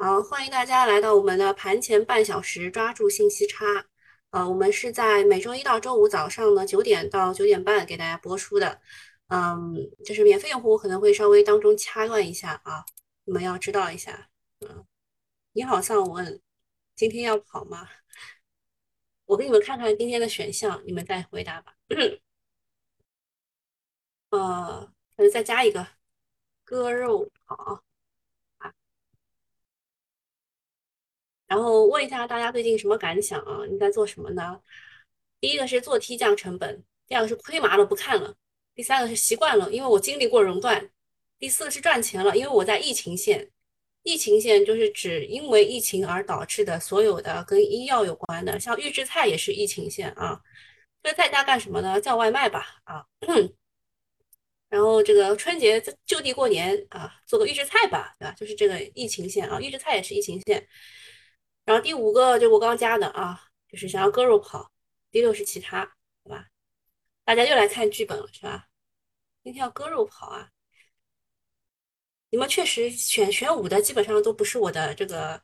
好，欢迎大家来到我们的盘前半小时，抓住信息差。呃，我们是在每周一到周五早上呢九点到九点半给大家播出的。嗯，就是免费用户可能会稍微当中掐断一下啊，你们要知道一下。嗯，你好，尚文，今天要跑吗？我给你们看看今天的选项，你们再回答吧。呃，再加一个割肉跑。然后问一下大家最近什么感想啊？你在做什么呢？第一个是做 T 降成本，第二个是亏麻了不看了，第三个是习惯了，因为我经历过熔断，第四个是赚钱了，因为我在疫情线。疫情线就是指因为疫情而导致的所有的跟医药有关的，像预制菜也是疫情线啊。这在家干什么呢？叫外卖吧啊。然后这个春节就地过年啊，做个预制菜吧，对吧？就是这个疫情线啊，预制菜也是疫情线。然后第五个就我刚加的啊，就是想要割肉跑。第六是其他，好吧？大家又来看剧本了，是吧？今天要割肉跑啊！你们确实选选五的基本上都不是我的这个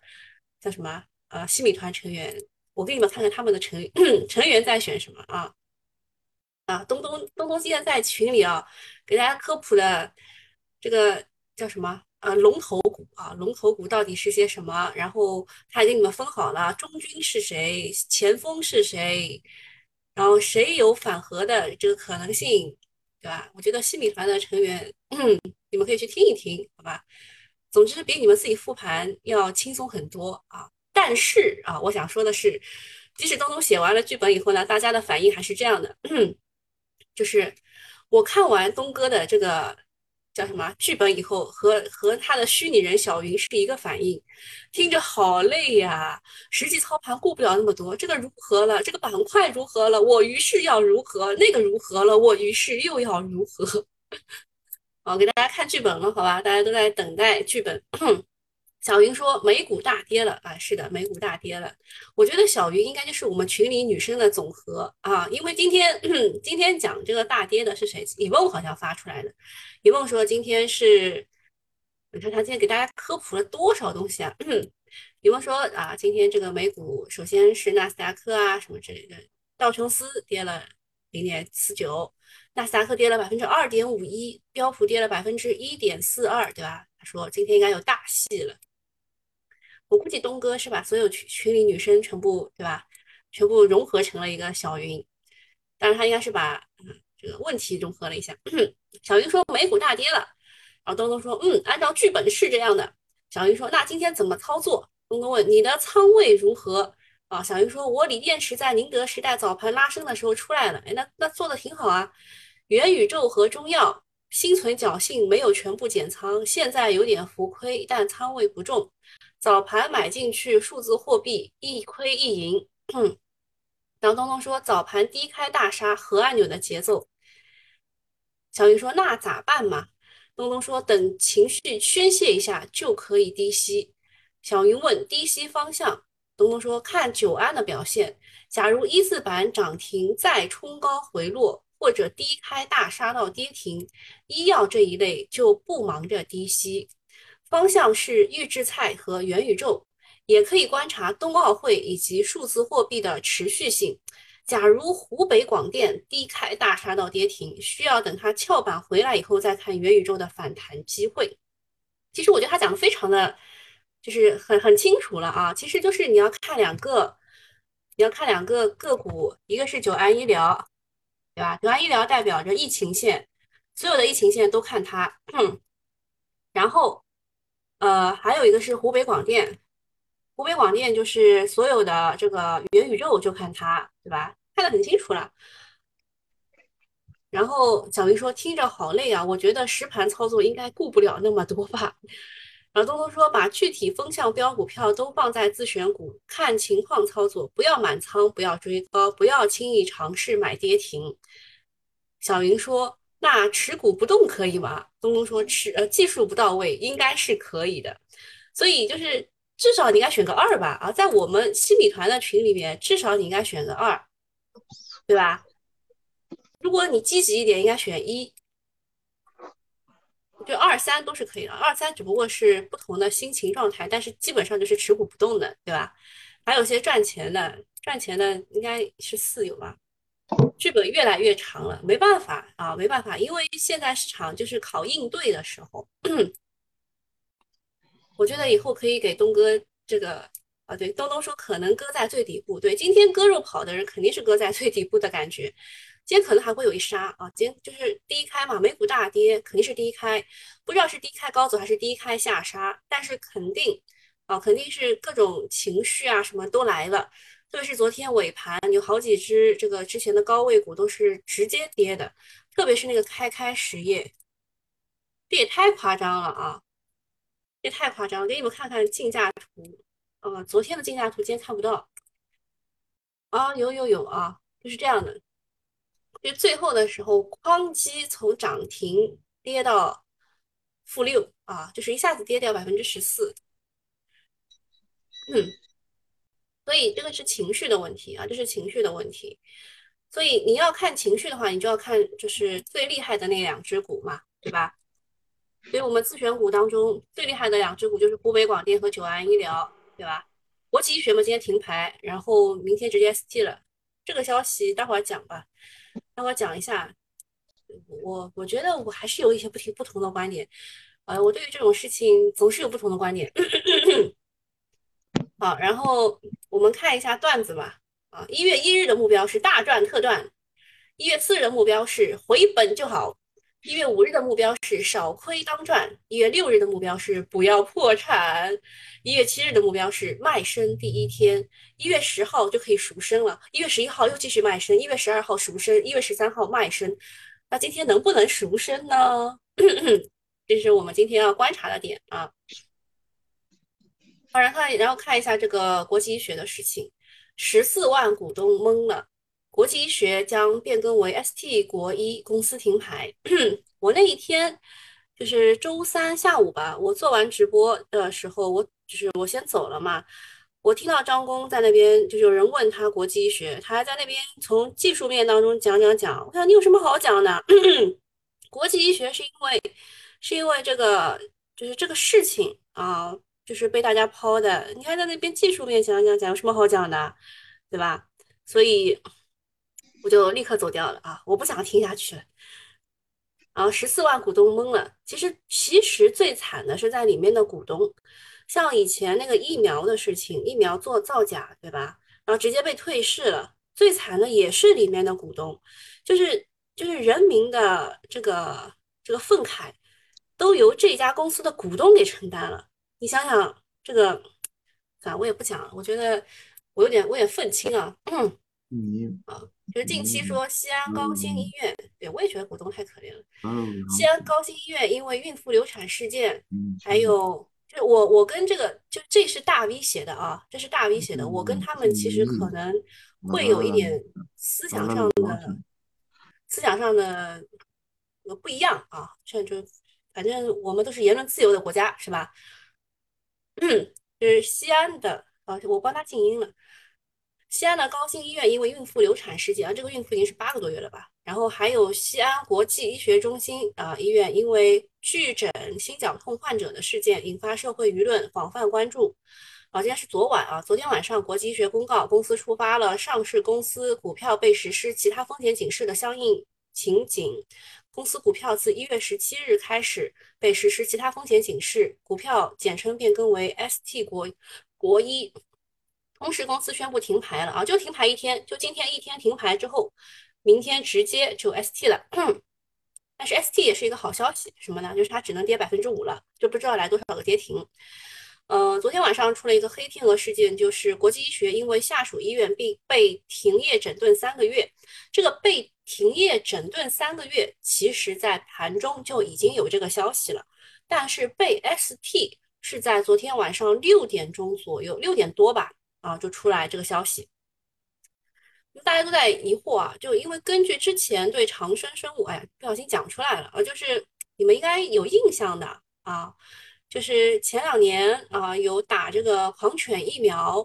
叫什么呃西米团成员。我给你们看看他们的成 成员在选什么啊？啊，东东东东今天在群里啊，给大家科普的这个叫什么？呃，龙头股啊，龙头股到底是些什么？然后他已经给你们分好了，中军是谁，前锋是谁，然后谁有反核的这个可能性，对吧？我觉得新米团的成员，嗯你们可以去听一听，好吧？总之比你们自己复盘要轻松很多啊。但是啊，我想说的是，即使东东写完了剧本以后呢，大家的反应还是这样的，就是我看完东哥的这个。叫什么剧本？以后和和他的虚拟人小云是一个反应，听着好累呀！实际操盘顾不了那么多，这个如何了？这个板块如何了？我于是要如何？那个如何了？我于是又要如何？好，给大家看剧本了，好吧？大家都在等待剧本。小云说美股大跌了啊，是的，美股大跌了。我觉得小云应该就是我们群里女生的总和啊，因为今天 今天讲这个大跌的是谁？李梦好像发出来的。李梦说今天是，你看他今天给大家科普了多少东西啊？李梦说啊，今天这个美股首先是纳斯达克啊什么之类的，道琼斯跌了零点四九，纳斯达克跌了百分之二点五一，标普跌了百分之一点四二，对吧？他说今天应该有大戏了。我估计东哥是把所有群群里女生全部对吧，全部融合成了一个小云，当然他应该是把这个问题融合了一下。小云说美股大跌了，然后东东说嗯，按照剧本是这样的。小云说那今天怎么操作？东东问你的仓位如何？啊，小云说我锂电池在宁德时代早盘拉升的时候出来了，哎，那那做的挺好啊。元宇宙和中药心存侥幸没有全部减仓，现在有点浮亏，但仓位不重。早盘买进去，数字货币一亏一赢。然后东东说早盘低开大杀，核按钮的节奏。小云说那咋办嘛？东东说等情绪宣泄一下就可以低吸。小云问低吸方向，东东说看久安的表现。假如一字板涨停再冲高回落，或者低开大杀到跌停，医药这一类就不忙着低吸。方向是预制菜和元宇宙，也可以观察冬奥会以及数字货币的持续性。假如湖北广电低开大杀到跌停，需要等它翘板回来以后再看元宇宙的反弹机会。其实我觉得他讲的非常的，就是很很清楚了啊。其实就是你要看两个，你要看两个个股，一个是九安医疗，对吧？九安医疗代表着疫情线，所有的疫情线都看它。然后。呃，还有一个是湖北广电，湖北广电就是所有的这个元宇宙就看它，对吧？看得很清楚了。然后小云说听着好累啊，我觉得实盘操作应该顾不了那么多吧。然后东东说把具体风向标股票都放在自选股，看情况操作，不要满仓，不要追高，不要轻易尝试买跌停。小云说。那持股不动可以吗？东东说持呃技术不到位，应该是可以的。所以就是至少你应该选个二吧啊，在我们新米团的群里面，至少你应该选个二，对吧？如果你积极一点，应该选一。就二三都是可以的，二三只不过是不同的心情状态，但是基本上就是持股不动的，对吧？还有些赚钱的，赚钱的应该是四有吧？剧本越来越长了，没办法啊，没办法，因为现在市场就是考应对的时候。我觉得以后可以给东哥这个啊，对，东东说可能割在最底部，对，今天割肉跑的人肯定是割在最底部的感觉。今天可能还会有一杀啊，今天就是低开嘛，美股大跌肯定是低开，不知道是低开高走还是低开下杀，但是肯定啊，肯定是各种情绪啊什么都来了，特别是昨天尾盘有好几只这个之前的高位股都是直接跌的，特别是那个开开实业，这也太夸张了啊，这太夸张了，给你们看看竞价图，呃，昨天的竞价图今天看不到啊，有有有啊，就是这样的。就最后的时候，哐叽从涨停跌到负六啊，就是一下子跌掉百分之十四。嗯，所以这个是情绪的问题啊，这是情绪的问题。所以你要看情绪的话，你就要看就是最厉害的那两只股嘛，对吧？所以我们自选股当中最厉害的两只股就是湖北广电和九安医疗，对吧？国际医学嘛，今天停牌，然后明天直接 ST 了，这个消息待会儿讲吧。待会儿讲一下，我我觉得我还是有一些不同不同的观点，呃，我对于这种事情总是有不同的观点。好，然后我们看一下段子吧。啊，一月一日的目标是大赚特赚，一月四日的目标是回本就好。一月五日的目标是少亏当赚，一月六日的目标是不要破产，一月七日的目标是卖身第一天，一月十号就可以赎身了，一月十一号又继续卖身，一月十二号赎身，一月十三号卖身，那今天能不能赎身呢？这是我们今天要观察的点啊。好，然后然后看一下这个国际医学的事情，十四万股东懵了。国际医学将变更为 ST 国医公司停牌。我那一天就是周三下午吧，我做完直播的时候，我就是我先走了嘛。我听到张工在那边，就是有人问他国际医学，他还在那边从技术面当中讲讲讲。我想你有什么好讲的？国际医学是因为是因为这个就是这个事情啊，就是被大家抛的。你还在那边技术面讲讲讲，有什么好讲的，对吧？所以。我就立刻走掉了啊！我不想听下去了。然后十四万股东懵了。其实，其实最惨的是在里面的股东，像以前那个疫苗的事情，疫苗做造假，对吧？然后直接被退市了。最惨的也是里面的股东，就是就是人民的这个这个愤慨，都由这家公司的股东给承担了。你想想这个，啊，我也不讲了。我觉得我有点我有点愤青啊。嗯啊。就是近期说西安高新医院，对我也觉得股东太可怜了。嗯西安高新医院因为孕妇流产事件，还有就我我跟这个就这是大 V 写的啊，这是大 V 写的。我跟他们其实可能会有一点思想上的思想上的不一样啊。这就反正我们都是言论自由的国家，是吧？嗯是西安的啊，我帮他静音了。西安的高新医院因为孕妇流产事件，啊，这个孕妇已经是八个多月了吧？然后还有西安国际医学中心啊医院因为拒诊心绞痛患者的事件，引发社会舆论广泛关注。啊，今天是昨晚啊，昨天晚上国际医学公告，公司出发了上市公司股票被实施其他风险警示的相应情景。公司股票自一月十七日开始被实施其他风险警示，股票简称变更为 ST 国国一。同时，公司宣布停牌了啊，就停牌一天，就今天一天停牌之后，明天直接就 ST 了。但是 ST 也是一个好消息，什么呢？就是它只能跌百分之五了，就不知道来多少个跌停。呃，昨天晚上出了一个黑天鹅事件，就是国际医学因为下属医院并被停业整顿三个月。这个被停业整顿三个月，其实在盘中就已经有这个消息了，但是被 ST 是在昨天晚上六点钟左右，六点多吧。啊，就出来这个消息，大家都在疑惑啊，就因为根据之前对长生生物，哎，不小心讲出来了啊，就是你们应该有印象的啊，就是前两年啊有打这个狂犬疫苗，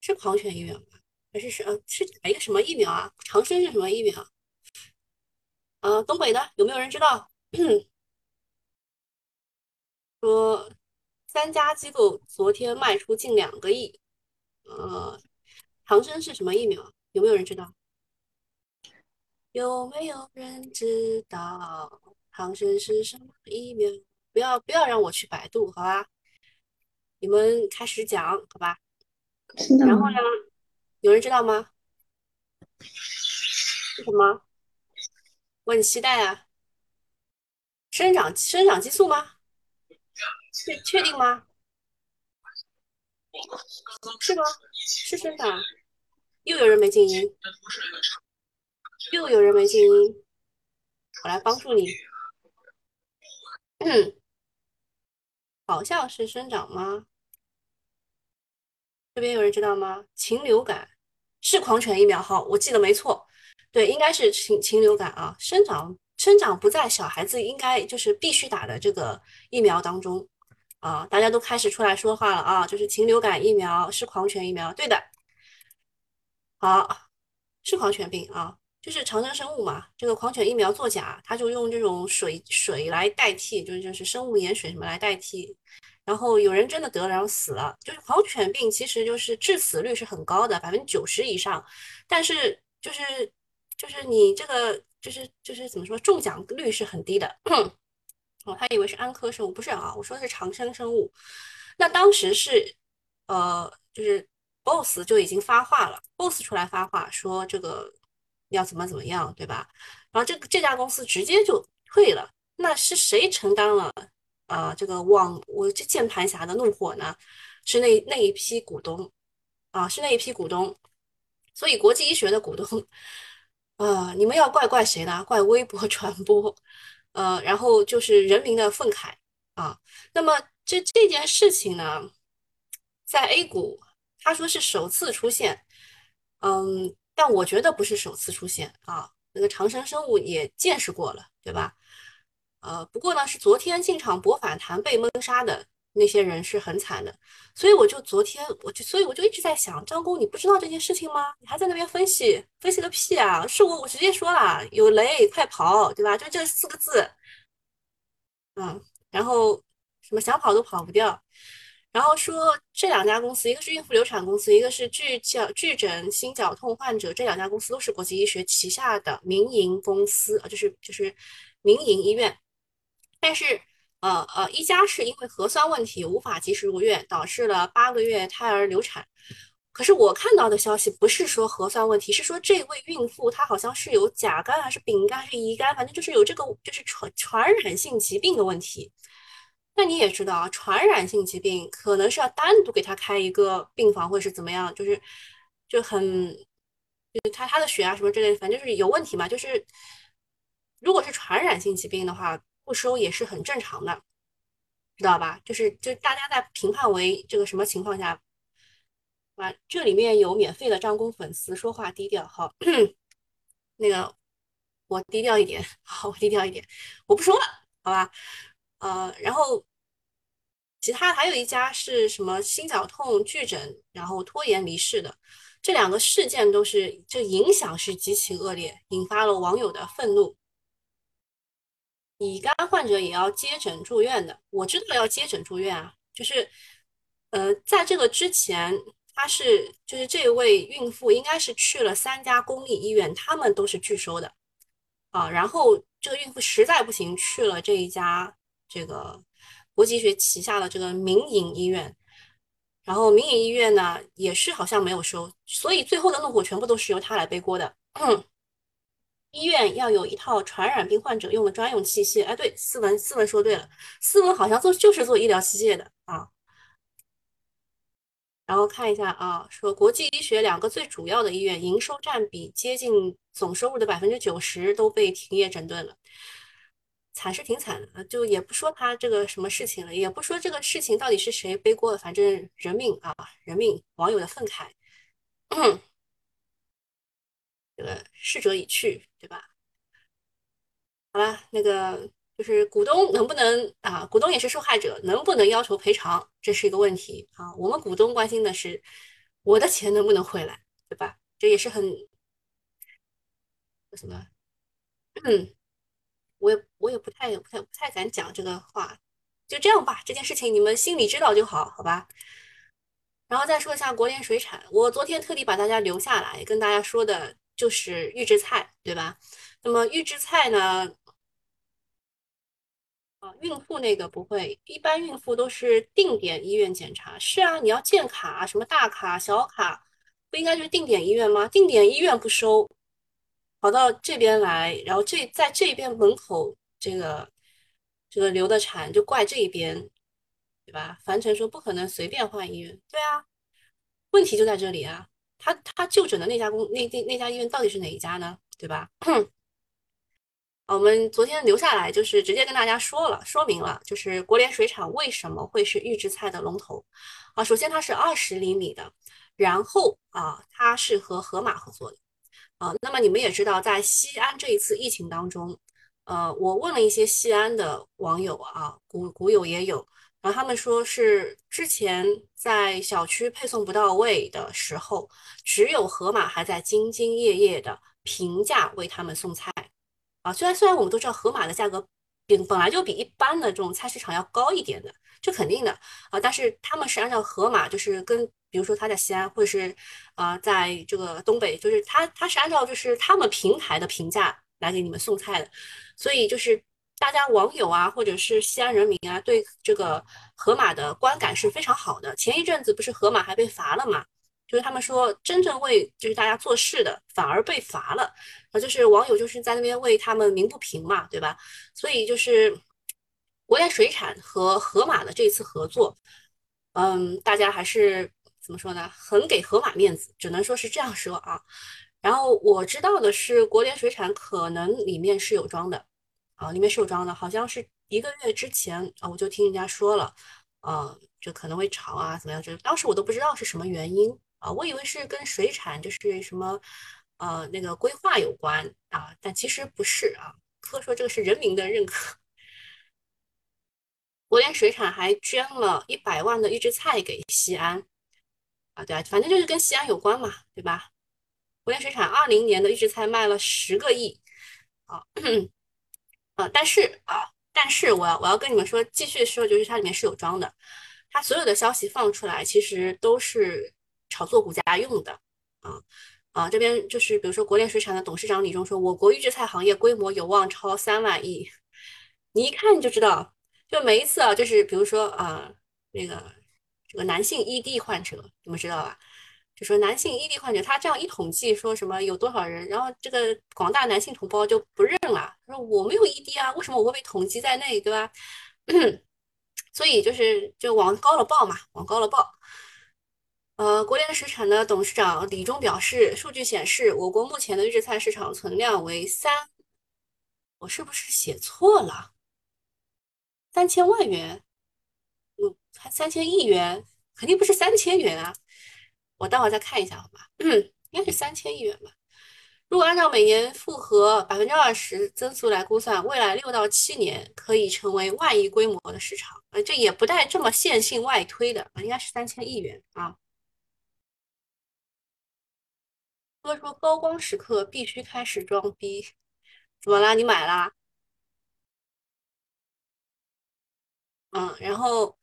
是狂犬疫苗吗？还是是呃是打一个什么疫苗啊？长生是什么疫苗？啊，东北的有没有人知道？说三家机构昨天卖出近两个亿。呃，长生是什么疫苗？有没有人知道？有没有人知道长生是什么疫苗？不要不要让我去百度，好吧？你们开始讲，好吧？然后呢？有人知道吗？是什么？我很期待啊！生长生长激素吗？确确定吗？是吗？是生长？又有人没静音，又有人没静音，我来帮助你。嗯，好像是生长吗？这边有人知道吗？禽流感是狂犬疫苗，好，我记得没错，对，应该是禽禽流感啊。生长生长不在小孩子应该就是必须打的这个疫苗当中啊，大家都开始出来说话了啊，就是禽流感疫苗是狂犬疫苗，对的，好，是狂犬病啊。就是长生生物嘛，这个狂犬疫苗作假，它就用这种水水来代替，就是就是生物盐水什么来代替，然后有人真的得了，然后死了。就是狂犬病其实就是致死率是很高的，百分之九十以上，但是就是就是你这个就是就是怎么说，中奖率是很低的。哦，他以为是安科生物，不是啊，我说的是长生生物。那当时是呃，就是 BOSS 就已经发话了，BOSS 出来发话说这个。要怎么怎么样，对吧？然后这这家公司直接就退了，那是谁承担了啊？这个网我这键盘侠的怒火呢？是那那一批股东啊，是那一批股东。所以国际医学的股东，呃，你们要怪怪谁呢？怪微博传播，呃，然后就是人民的愤慨啊。那么这这件事情呢，在 A 股，他说是首次出现，嗯。但我觉得不是首次出现啊，那个长生生物也见识过了，对吧？呃，不过呢，是昨天进场博反弹被闷杀的那些人是很惨的，所以我就昨天我就所以我就一直在想，张工你不知道这件事情吗？你还在那边分析分析个屁啊！是我我直接说了，有雷快跑，对吧？就这四个字，嗯，然后什么想跑都跑不掉。然后说这两家公司，一个是孕妇流产公司，一个是巨矫巨诊心绞痛患者，这两家公司都是国际医学旗下的民营公司啊，就是就是民营医院。但是呃呃，一家是因为核酸问题无法及时入院，导致了八个月胎儿流产。可是我看到的消息不是说核酸问题，是说这位孕妇她好像是有甲肝还是丙肝还是乙肝，反正就是有这个就是传传染性疾病的问题。那你也知道啊，传染性疾病可能是要单独给他开一个病房，或者是怎么样，就是就很，就是他他的血啊什么之类，反正就是有问题嘛。就是如果是传染性疾病的话，不收也是很正常的，知道吧？就是就大家在评判为这个什么情况下，啊，这里面有免费的张工粉丝，说话低调哈，那个我低调一点，好，我低调一点，我不说了，好吧？呃，然后。其他还有一家是什么心绞痛拒诊，然后拖延离世的，这两个事件都是这影响是极其恶劣，引发了网友的愤怒。乙肝患者也要接诊住院的，我知道要接诊住院啊，就是呃，在这个之前，他是就是这位孕妇应该是去了三家公立医院，他们都是拒收的啊，然后这个孕妇实在不行去了这一家这个。国际学旗下的这个民营医院，然后民营医院呢也是好像没有收，所以最后的怒火全部都是由他来背锅的。医院要有一套传染病患者用的专用器械，哎，对，斯文斯文说对了，斯文好像做就是做医疗器械的啊。然后看一下啊，说国际医学两个最主要的医院营收占比接近总收入的百分之九十都被停业整顿了。惨是挺惨的，就也不说他这个什么事情了，也不说这个事情到底是谁背锅了，反正人命啊，人命，网友的愤慨，这个逝者已去，对吧？好了，那个就是股东能不能啊？股东也是受害者，能不能要求赔偿，这是一个问题啊。我们股东关心的是我的钱能不能回来，对吧？这也是很什么？嗯。我也我也不太不太不太敢讲这个话，就这样吧，这件事情你们心里知道就好，好吧？然后再说一下国联水产，我昨天特地把大家留下来跟大家说的就是预制菜，对吧？那么预制菜呢？啊，孕妇那个不会，一般孕妇都是定点医院检查。是啊，你要建卡，什么大卡、小卡，不应该就是定点医院吗？定点医院不收，跑到这边来，然后这在这边门口这个这个流的产就怪这一边，对吧？樊晨说不可能随便换医院，对啊，问题就在这里啊。他他就诊的那家公那那那家医院到底是哪一家呢？对吧？我们昨天留下来就是直接跟大家说了，说明了就是国联水产为什么会是预制菜的龙头啊。首先它是二十厘米的，然后啊它是和盒马合作的啊。那么你们也知道，在西安这一次疫情当中，呃，我问了一些西安的网友啊，股股友也有，然后他们说是之前在小区配送不到位的时候，只有盒马还在兢兢业业的平价为他们送菜。啊，虽然虽然我们都知道盒马的价格比本来就比一般的这种菜市场要高一点的，这肯定的啊，但是他们是按照盒马，就是跟比如说他在西安或者是啊在这个东北，就是他他是按照就是他们平台的评价来给你们送菜的，所以就是大家网友啊或者是西安人民啊对这个盒马的观感是非常好的。前一阵子不是盒马还被罚了嘛？就是他们说，真正为就是大家做事的，反而被罚了，啊，就是网友就是在那边为他们鸣不平嘛，对吧？所以就是国联水产和盒马的这次合作，嗯，大家还是怎么说呢？很给盒马面子，只能说是这样说啊。然后我知道的是，国联水产可能里面是有装的，啊，里面是有装的，好像是一个月之前啊，我就听人家说了，啊，就可能会炒啊，怎么样？就当时我都不知道是什么原因。啊，我以为是跟水产就是什么，呃，那个规划有关啊，但其实不是啊。科说这个是人民的认可。国联水产还捐了一百万的预制菜给西安啊，对啊，反正就是跟西安有关嘛，对吧？国联水产二零年的预制菜卖了十个亿啊，啊，但是啊，但是我要我要跟你们说，继续说，就是它里面是有装的，它所有的消息放出来，其实都是。炒作股价用的啊啊，这边就是比如说国联水产的董事长李忠说，我国预制菜行业规模有望超三万亿。你一看就知道，就每一次啊，就是比如说啊，那个男性 ED 患者，你们知道吧？就说男性 ED 患者，他这样一统计说什么有多少人，然后这个广大男性同胞就不认了，说我没有 ED 啊，为什么我会被统计在内，对吧？所以就是就往高了报嘛，往高了报。呃，国联水产的董事长李忠表示，数据显示，我国目前的预制菜市场存量为三，我是不是写错了？三千万元？还三千亿元？肯定不是三千元啊！我待会再看一下，好吧？应该是三千亿元吧？如果按照每年复合百分之二十增速来估算，未来六到七年可以成为万亿规模的市场。呃，这也不带这么线性外推的应该是三千亿元啊。哥说高光时刻必须开始装逼，怎么啦？你买啦？嗯，然后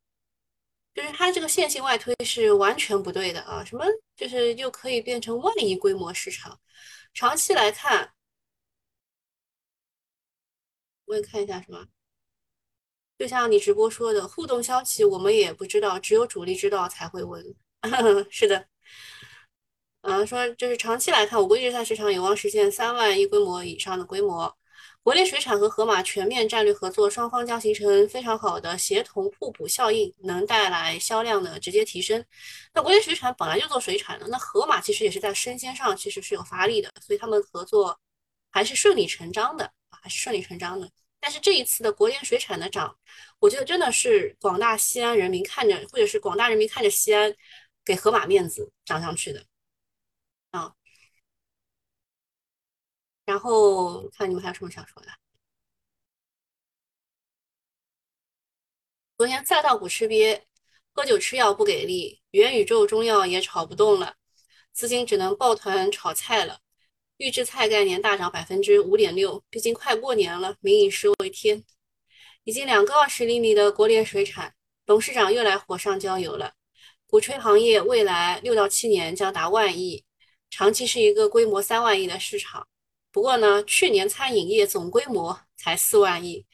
就是它这个线性外推是完全不对的啊！什么就是又可以变成万亿规模市场？长期来看，我也看一下什么，就像你直播说的，互动消息我们也不知道，只有主力知道才会问。是的。嗯，说就是长期来看，我国预制菜市场有望实现三万亿规模以上的规模。国内水产和盒马全面战略合作，双方将形成非常好的协同互补效应，能带来销量的直接提升。那国内水产本来就做水产的，那盒马其实也是在生鲜上其实是有发力的，所以他们合作还是顺理成章的啊，还是顺理成章的。但是这一次的国联水产的涨，我觉得真的是广大西安人民看着，或者是广大人民看着西安给盒马面子涨上去的。啊，然后看你们还有什么想说的。昨天赛道股吃瘪，喝酒吃药不给力，元宇宙中药也炒不动了，资金只能抱团炒菜了。预制菜概念大涨百分之五点六，毕竟快过年了，民以食为天。已经两个二十厘米的国联水产，董事长又来火上浇油了，鼓吹行业未来六到七年将达万亿，长期是一个规模三万亿的市场。不过呢，去年餐饮业总规模才四万亿，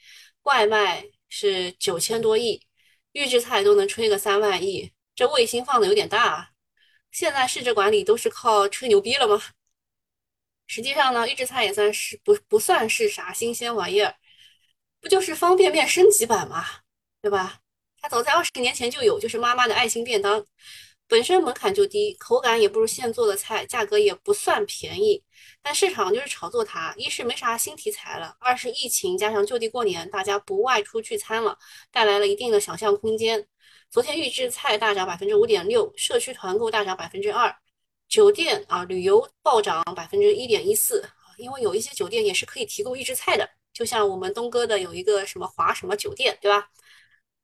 外卖是九千多亿，预制菜都能吹个三万亿，这卫星放的有点大啊。现在市值管理都是靠吹牛逼了吗？实际上呢，预制菜也算是不不算是啥新鲜玩意儿，不就是方便面升级版嘛，对吧？它早在二十年前就有，就是妈妈的爱心便当，本身门槛就低，口感也不如现做的菜，价格也不算便宜。但市场就是炒作它，一是没啥新题材了，二是疫情加上就地过年，大家不外出聚餐了，带来了一定的想象空间。昨天预制菜大涨百分之五点六，社区团购大涨百分之二。酒店啊，旅游暴涨百分之一点一四啊，因为有一些酒店也是可以提供预制菜的，就像我们东哥的有一个什么华什么酒店，对吧？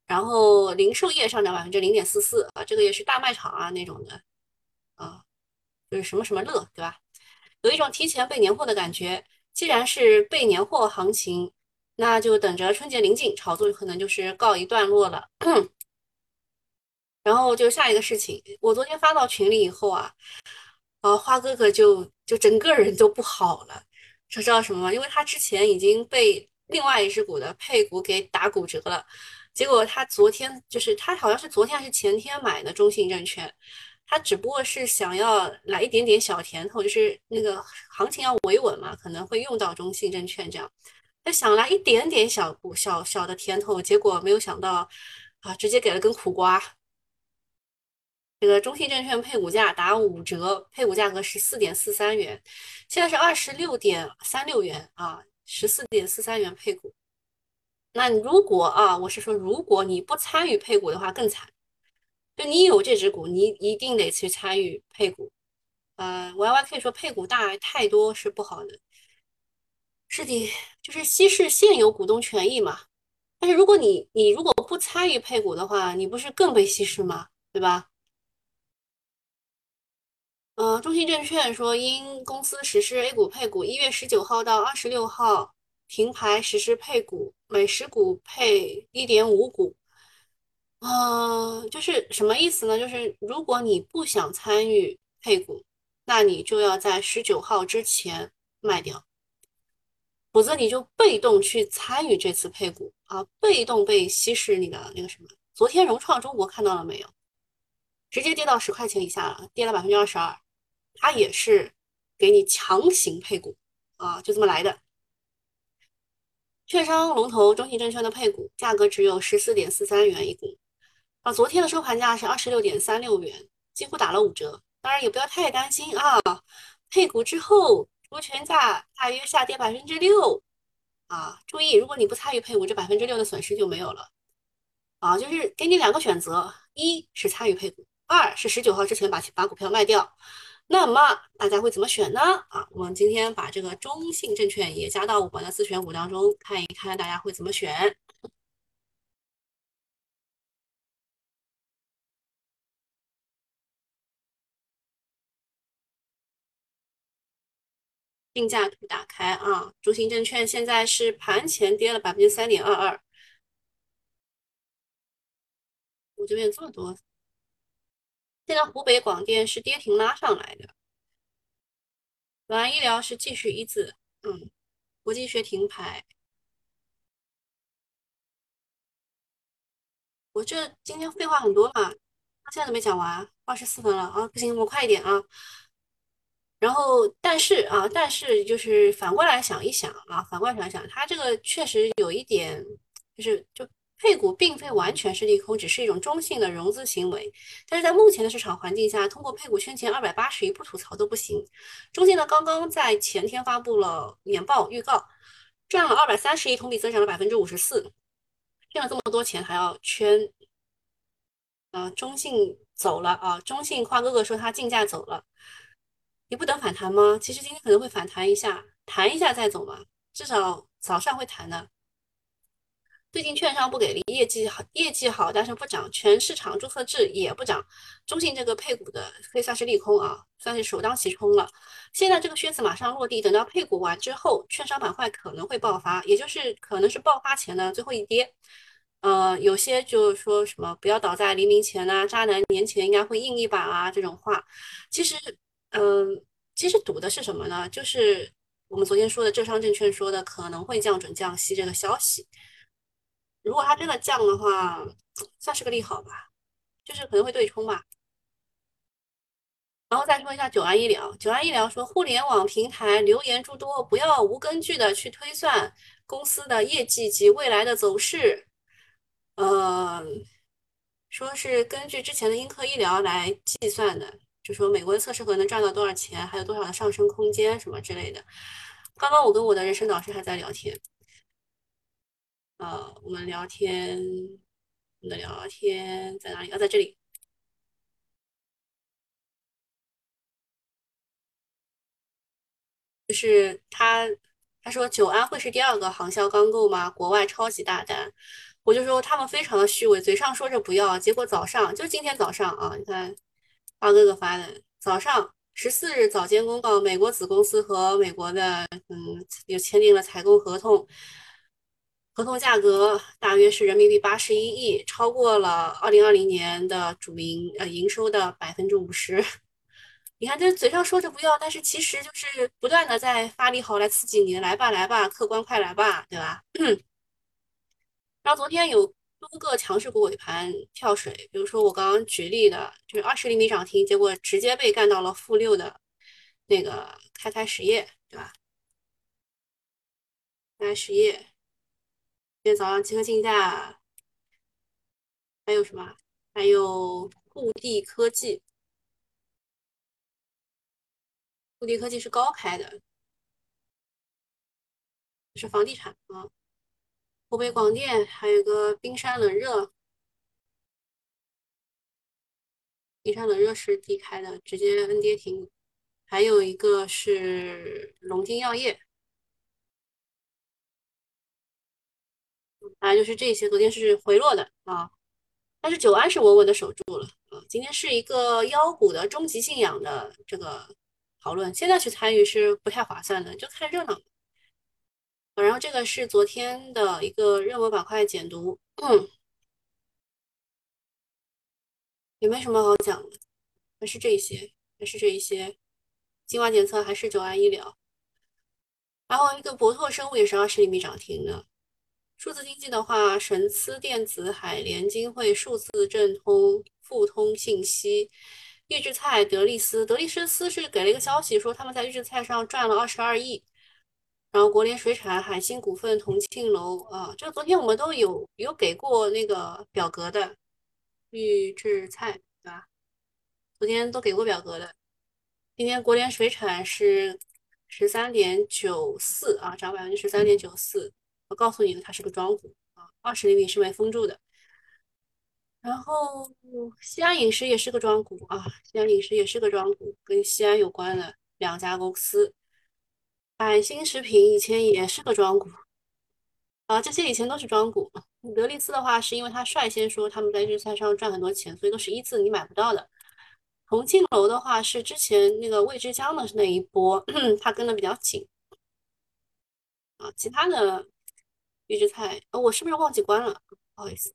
然后零售业上涨百分之零点四四啊，这个也是大卖场啊那种的啊，就是什么什么乐，对吧？有一种提前备年货的感觉。既然是备年货行情，那就等着春节临近，炒作可能就是告一段落了。然后就下一个事情，我昨天发到群里以后啊。啊，花哥哥就就整个人都不好了，知道什么吗？因为他之前已经被另外一只股的配股给打骨折了，结果他昨天就是他好像是昨天还是前天买的中信证券，他只不过是想要来一点点小甜头，就是那个行情要维稳嘛，可能会用到中信证券这样，他想来一点点小股小小的甜头，结果没有想到啊，直接给了根苦瓜。这个中信证券配股价打五折，配股价格十四点四三元，现在是二十六点三六元啊，十四点四三元配股。那如果啊，我是说，如果你不参与配股的话，更惨。就你有这只股，你一定得去参与配股。呃，Y Y 可以说配股大太多是不好的，是的，就是稀释现有股东权益嘛。但是如果你你如果不参与配股的话，你不是更被稀释吗？对吧？呃，中信证券说，因公司实施 A 股配股，一月十九号到二十六号停牌实施配股，每十股配一点五股。呃，就是什么意思呢？就是如果你不想参与配股，那你就要在十九号之前卖掉，否则你就被动去参与这次配股啊，被动被稀释你的那个什么。昨天融创中国看到了没有？直接跌到十块钱以下了，跌了百分之二十二。它也是给你强行配股啊，就这么来的。券商龙头中信证券的配股价格只有十四点四三元一股啊，昨天的收盘价是二十六点三六元，几乎打了五折。当然也不要太担心啊，配股之后除权价大约下跌百分之六啊。注意，如果你不参与配股，这百分之六的损失就没有了啊。就是给你两个选择，一是参与配股，二是十九号之前把把股票卖掉。那么大家会怎么选呢？啊，我们今天把这个中信证券也加到我们的自选股当中，看一看大家会怎么选。定价图打开啊，中信证券现在是盘前跌了百分之三点二二。我这边有这么多。现在湖北广电是跌停拉上来的，永安医疗是继续一字，嗯，国际学停牌。我这今天废话很多嘛，现在都没讲完，二十四分了啊，不行，我快一点啊。然后，但是啊，但是就是反过来想一想啊，反过来想一想，它这个确实有一点，就是就。配股并非完全是利空，只是一种中性的融资行为。但是在目前的市场环境下，通过配股圈钱二百八十亿不吐槽都不行。中信呢，刚刚在前天发布了年报预告，赚了二百三十亿，同比增长了百分之五十四。骗了这么多钱还要圈？啊，中信走了啊！中信花哥哥说他竞价走了，你不等反弹吗？其实今天可能会反弹一下，弹一下再走嘛，至少早上会弹的。最近券商不给力，业绩好，业绩好，但是不涨，全市场注册制也不涨，中信这个配股的可以算是利空啊，算是首当其冲了。现在这个靴子马上落地，等到配股完之后，券商板块可能会爆发，也就是可能是爆发前的最后一跌。呃，有些就是说什么不要倒在黎明前呐，渣男年前应该会硬一把啊，这种话，其实，嗯，其实赌的是什么呢？就是我们昨天说的浙商证券说的可能会降准降息这个消息。如果它真的降的话，算是个利好吧，就是可能会对冲吧。然后再说一下九安医疗，九安医疗说，互联网平台留言诸多，不要无根据的去推算公司的业绩及未来的走势。呃，说是根据之前的英科医疗来计算的，就说美国的测试盒能赚到多少钱，还有多少的上升空间什么之类的。刚刚我跟我的人生导师还在聊天。呃，我们聊天，我们的聊天在哪里？啊，在这里。就是他，他说九安会是第二个航销钢构吗？国外超级大单，我就说他们非常的虚伪，嘴上说着不要，结果早上就今天早上啊，你看花哥哥发的，早上十四日早间公告，美国子公司和美国的嗯又签订了采购合同。合同价格大约是人民币八十一亿，超过了二零二零年的主营呃营收的百分之五十。你看，这嘴上说着不要，但是其实就是不断的在发力好来刺激你，来吧来吧，客官快来吧，对吧？然后昨天有多个强势股尾盘跳水，比如说我刚刚举例的，就是二十厘米涨停，结果直接被干到了负六的那个开开实业，对吧？开开实业。今天早上集合竞价，还有什么？还有固地科技，固地科技是高开的，是房地产啊。湖北广电还有个冰山冷热，冰山冷热是低开的，直接 N 跌停。还有一个是龙津药业。啊，就是这些，昨天是回落的啊，但是九安是稳稳的守住了啊。今天是一个妖股的终极信仰的这个讨论，现在去参与是不太划算的，就看热闹。然后这个是昨天的一个热门板块解读，嗯，也没什么好讲的，还是这些，还是这一些，精华检测还是九安医疗，然后一个博拓生物也是二十厘米涨停的。数字经济的话，神思电子、海联金汇、数字正通、富通信息、预制菜、德力斯，德力斯斯是给了一个消息，说他们在预制菜上赚了二十二亿。然后国联水产、海星股份、同庆楼啊，这昨天我们都有有给过那个表格的预制菜，对吧？昨天都给过表格的。今天国联水产是十三点九四啊，涨百分之十三点九四。我告诉你，它是个庄股啊，二十厘米是没封住的。然后西安饮食也是个庄股啊，西安饮食也是个庄股，跟西安有关的两家公司。百兴食品以前也是个庄股啊，这些以前都是庄股。德力斯的话，是因为他率先说他们在日菜上赚很多钱，所以都是一字你买不到的。重庆楼的话，是之前那个味之江的那一波，他跟的比较紧啊，其他的。预制菜，呃，我是不是忘记关了？不好意思，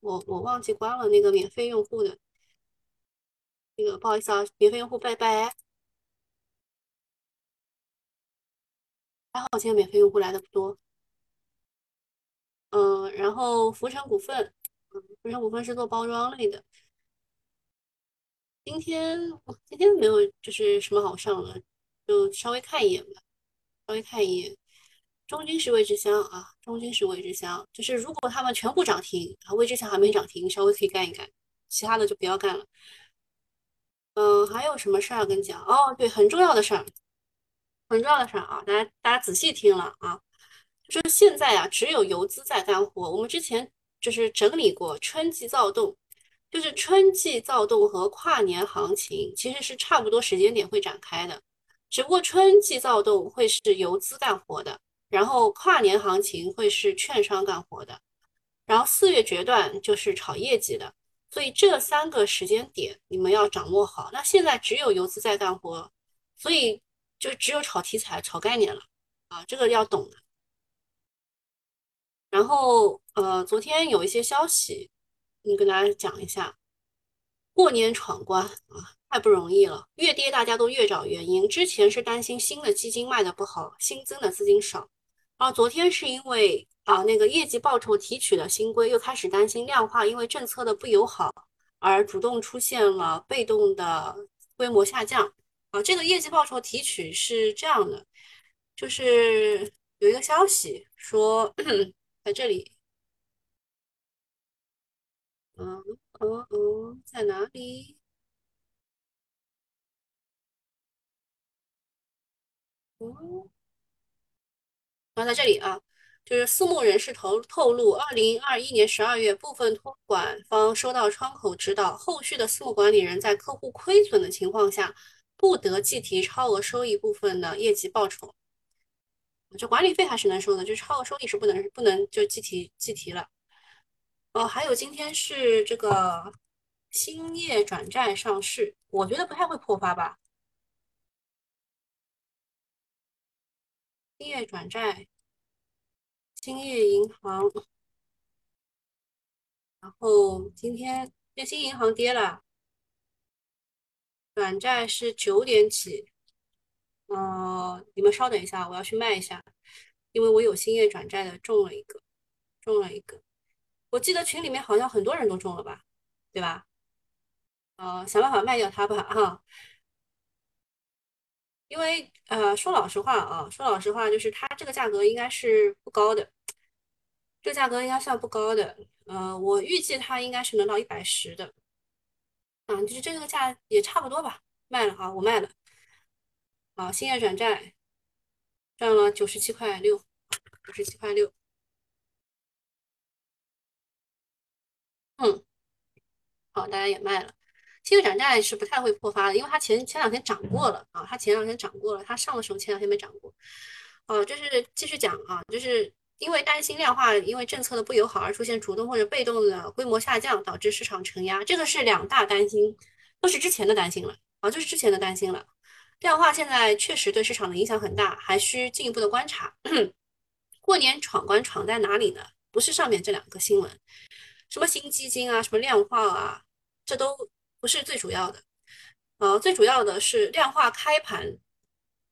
我我忘记关了那个免费用户的，那个不好意思啊，免费用户拜拜。还好今天免费用户来的不多。嗯，然后福成股份，嗯，福成股份是做包装类的。今天今天没有就是什么好上的，就稍微看一眼吧，稍微看一眼。中军是味之香啊，中军是味之香，就是如果他们全部涨停啊，味之香还没涨停，稍微可以干一干，其他的就不要干了。嗯，还有什么事儿跟你讲？哦，对，很重要的事儿，很重要的事儿啊，大家大家仔细听了啊，就是现在啊，只有游资在干活。我们之前就是整理过春季躁动，就是春季躁动和跨年行情其实是差不多时间点会展开的，只不过春季躁动会是游资干活的。然后跨年行情会是券商干活的，然后四月决断就是炒业绩的，所以这三个时间点你们要掌握好。那现在只有游资在干活，所以就只有炒题材、炒概念了啊，这个要懂的。然后呃，昨天有一些消息，你跟大家讲一下。过年闯关啊，太不容易了。越跌大家都越找原因。之前是担心新的基金卖的不好，新增的资金少。然后昨天是因为啊那个业绩报酬提取的新规又开始担心量化，因为政策的不友好而主动出现了被动的规模下降。啊，这个业绩报酬提取是这样的，就是有一个消息说在这里，嗯。哦哦，在哪里？嗯哦，啊，在这里啊，就是私募人士透透露，二零二一年十二月，部分托管方收到窗口指导，后续的私募管理人在客户亏损的情况下，不得计提超额收益部分的业绩报酬。就管理费还是能收的，就是超额收益是不能不能就计提计提了。哦，还有今天是这个。兴业转债上市，我觉得不太会破发吧。兴业转债，兴业银行，然后今天这新银行跌了，转债是九点起。呃，你们稍等一下，我要去卖一下，因为我有兴业转债的，中了一个，中了一个。我记得群里面好像很多人都中了吧，对吧？呃，想办法卖掉它吧，哈。因为呃，说老实话啊，说老实话，就是它这个价格应该是不高的，这个价格应该算不高的。呃，我预计它应该是能到一百十的，啊，就是这个价也差不多吧。卖了啊，我卖了。啊，兴业转债赚了九十七块六，九十七块六。嗯，好，大家也卖了。信用转债是不太会破发的，因为它前前两天涨过了啊，它前两天涨过了，它上的时候前两天没涨过。哦，就是继续讲啊，就是因为担心量化，因为政策的不友好而出现主动或者被动的规模下降，导致市场承压，这个是两大担心，都是之前的担心了啊，就是之前的担心了。量化现在确实对市场的影响很大，还需进一步的观察。过年闯关闯在哪里呢？不是上面这两个新闻，什么新基金啊，什么量化啊，这都。不是最主要的，呃，最主要的是量化开盘，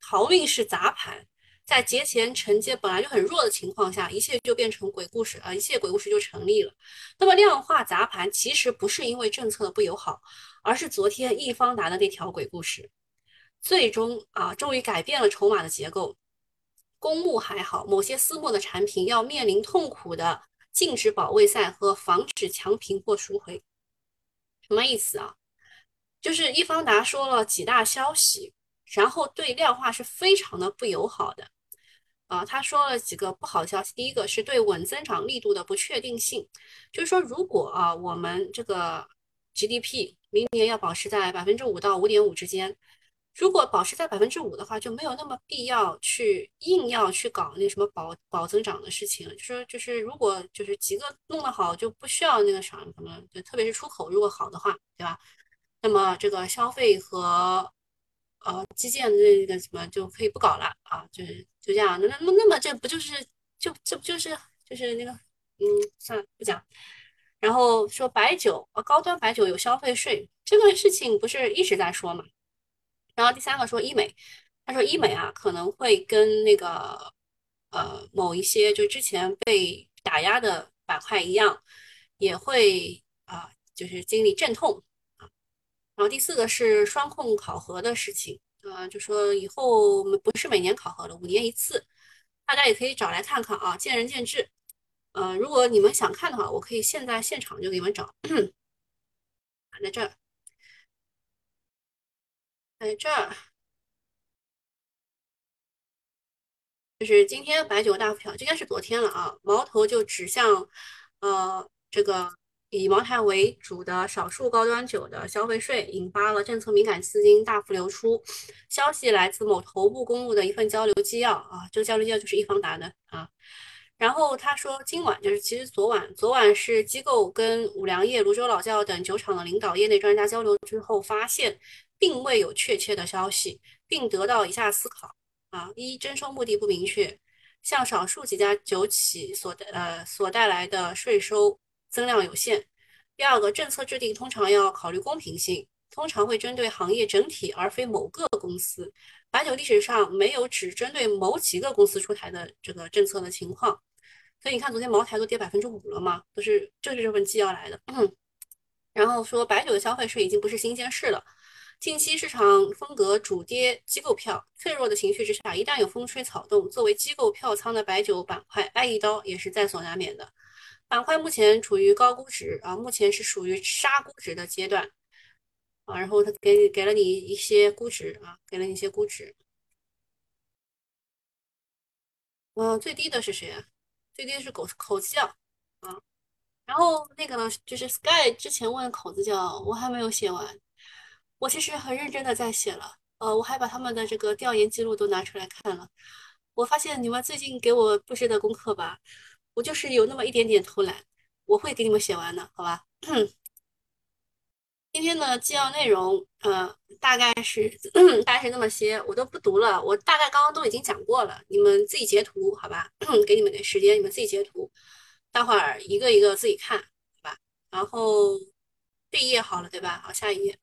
逃运是砸盘，在节前承接本来就很弱的情况下，一切就变成鬼故事啊，一切鬼故事就成立了。那么量化砸盘其实不是因为政策的不友好，而是昨天易方达的那条鬼故事，最终啊，终于改变了筹码的结构。公募还好，某些私募的产品要面临痛苦的禁止保卫赛和防止强平或赎回，什么意思啊？就是易方达说了几大消息，然后对量化是非常的不友好的啊。他说了几个不好的消息，第一个是对稳增长力度的不确定性，就是说如果啊我们这个 GDP 明年要保持在百分之五到五点五之间，如果保持在百分之五的话，就没有那么必要去硬要去搞那什么保保增长的事情了。就说就是如果就是几个弄得好，就不需要那个啥什么，就特别是出口如果好的话，对吧？那么这个消费和呃基建的那个什么就可以不搞了啊，就是就这样。那那那么这不就是就这不就是就是那个嗯，算了不讲。然后说白酒呃高端白酒有消费税这个事情不是一直在说嘛。然后第三个说医美，他说医美啊可能会跟那个呃某一些就之前被打压的板块一样，也会啊就是经历阵痛。然后第四个是双控考核的事情，呃，就说以后不是每年考核了，五年一次，大家也可以找来看看啊，见仁见智。呃，如果你们想看的话，我可以现在现场就给你们找，在这儿，在这儿，就是今天白酒大幅调，应该是昨天了啊，矛头就指向呃这个。以茅台为主的少数高端酒的消费税引发了政策敏感资金大幅流出。消息来自某头部公路的一份交流纪要啊，这个交流纪要就是易方达的啊。然后他说，今晚就是其实昨晚，昨晚是机构跟五粮液、泸州老窖等酒厂的领导、业内专家交流之后，发现并未有确切的消息，并得到以下思考啊：一、征收目的不明确，向少数几家酒企所呃所带来的税收增量有限；第二个，政策制定通常要考虑公平性，通常会针对行业整体而非某个公司。白酒历史上没有只针对某几个公司出台的这个政策的情况。所以你看，昨天茅台都跌百分之五了嘛，都是就是这份纪要来的。然后说白酒的消费税已经不是新鲜事了。近期市场风格主跌机构票，脆弱的情绪之下，一旦有风吹草动，作为机构票仓的白酒板块挨一刀也是在所难免的。板块目前处于高估值啊，目前是属于杀估值的阶段啊。然后他给你给了你一些估值啊，给了你一些估值。嗯，最低的是谁啊？最低的是口口子窖啊，然后那个呢，就是 Sky 之前问口子窖，我还没有写完，我其实很认真的在写了，呃，我还把他们的这个调研记录都拿出来看了，我发现你们最近给我布置的功课吧，我就是有那么一点点偷懒，我会给你们写完的，好吧？今天的纪要内容，呃，大概是 大概是那么些，我都不读了。我大概刚刚都已经讲过了，你们自己截图，好吧？给你们点时间，你们自己截图，待会儿一个一个自己看，好吧？然后这一页好了，对吧？好，下一页。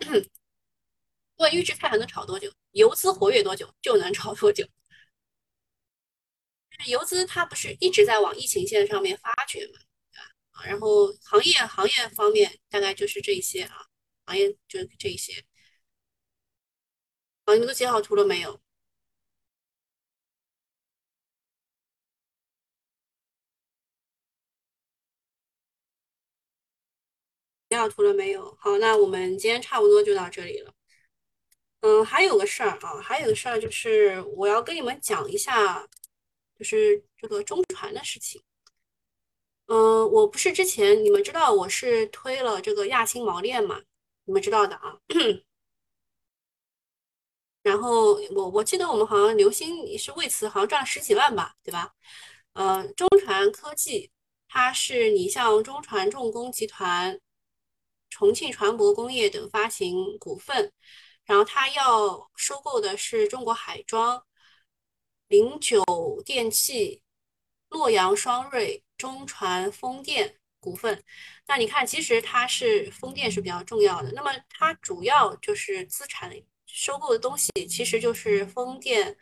问预制菜还能炒多久？游资活跃多久就能炒多久？游资它不是一直在往疫情线上面发掘嘛？对吧啊，然后行业行业方面大概就是这些啊。行业就这一些，好，你们都截好图了没有？截好图了没有？好，那我们今天差不多就到这里了。嗯，还有个事儿啊，还有个事儿就是我要跟你们讲一下，就是这个中传的事情。嗯，我不是之前你们知道我是推了这个亚星锚链嘛？你们知道的啊，然后我我记得我们好像刘星是为此好像赚了十几万吧，对吧？呃，中传科技它是你像中传重工集团、重庆船舶工业等发行股份，然后它要收购的是中国海装、零九电器、洛阳双瑞、中船风电。股份，那你看，其实它是风电是比较重要的。那么它主要就是资产收购的东西，其实就是风电、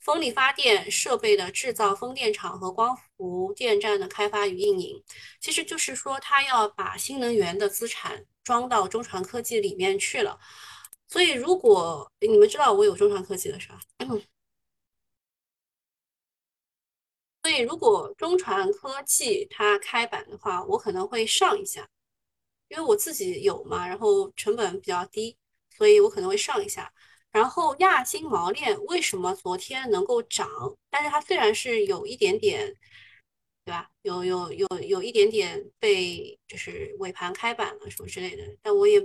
风力发电设备的制造、风电场和光伏电站的开发与运营。其实就是说，它要把新能源的资产装到中船科技里面去了。所以，如果你们知道我有中船科技的是吧？如果中传科技它开板的话，我可能会上一下，因为我自己有嘛，然后成本比较低，所以我可能会上一下。然后亚星毛链为什么昨天能够涨？但是它虽然是有一点点，对吧？有有有有一点点被就是尾盘开板了什么之类的，但我也，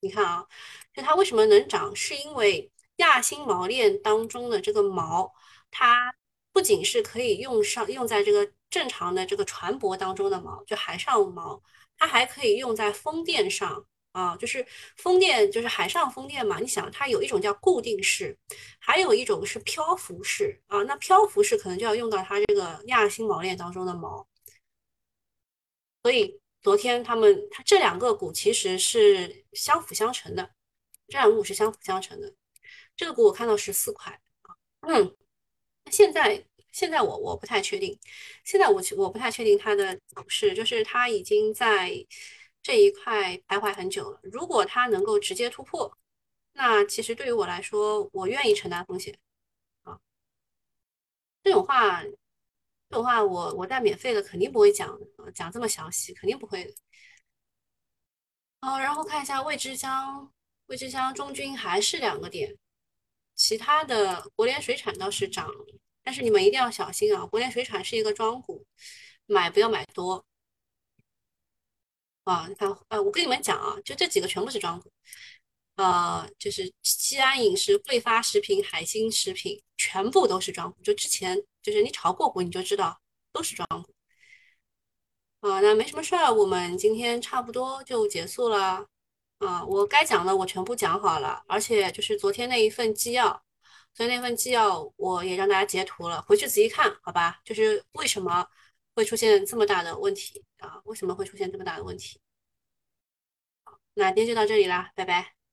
你看啊，就它为什么能涨？是因为亚星毛链当中的这个毛，它。不仅是可以用上用在这个正常的这个船舶当中的锚，就海上锚，它还可以用在风电上啊，就是风电就是海上风电嘛。你想，它有一种叫固定式，还有一种是漂浮式啊。那漂浮式可能就要用到它这个亚星锚链当中的锚。所以昨天他们它这两个股其实是相辅相成的，这两个股是相辅相成的。这个股我看到十四块啊，嗯。现在现在我我不太确定，现在我我不太确定它的走势，就是它已经在这一块徘徊很久了。如果它能够直接突破，那其实对于我来说，我愿意承担风险啊。这种话，这种话我我在免费的肯定不会讲讲这么详细，肯定不会的。好，然后看一下未知箱，未知箱中军还是两个点。其他的国联水产倒是涨，但是你们一定要小心啊！国联水产是一个庄股，买不要买多啊！你看，呃，我跟你们讲啊，就这几个全部是庄股，呃，就是西安饮食、桂发食品、海星食品，全部都是庄股。就之前就是你炒过股，你就知道都是庄股。啊，那没什么事儿，我们今天差不多就结束了。啊，我该讲的我全部讲好了，而且就是昨天那一份纪要，所以那份纪要我也让大家截图了，回去仔细看，好吧？就是为什么会出现这么大的问题啊？为什么会出现这么大的问题？那今天就到这里啦，拜拜。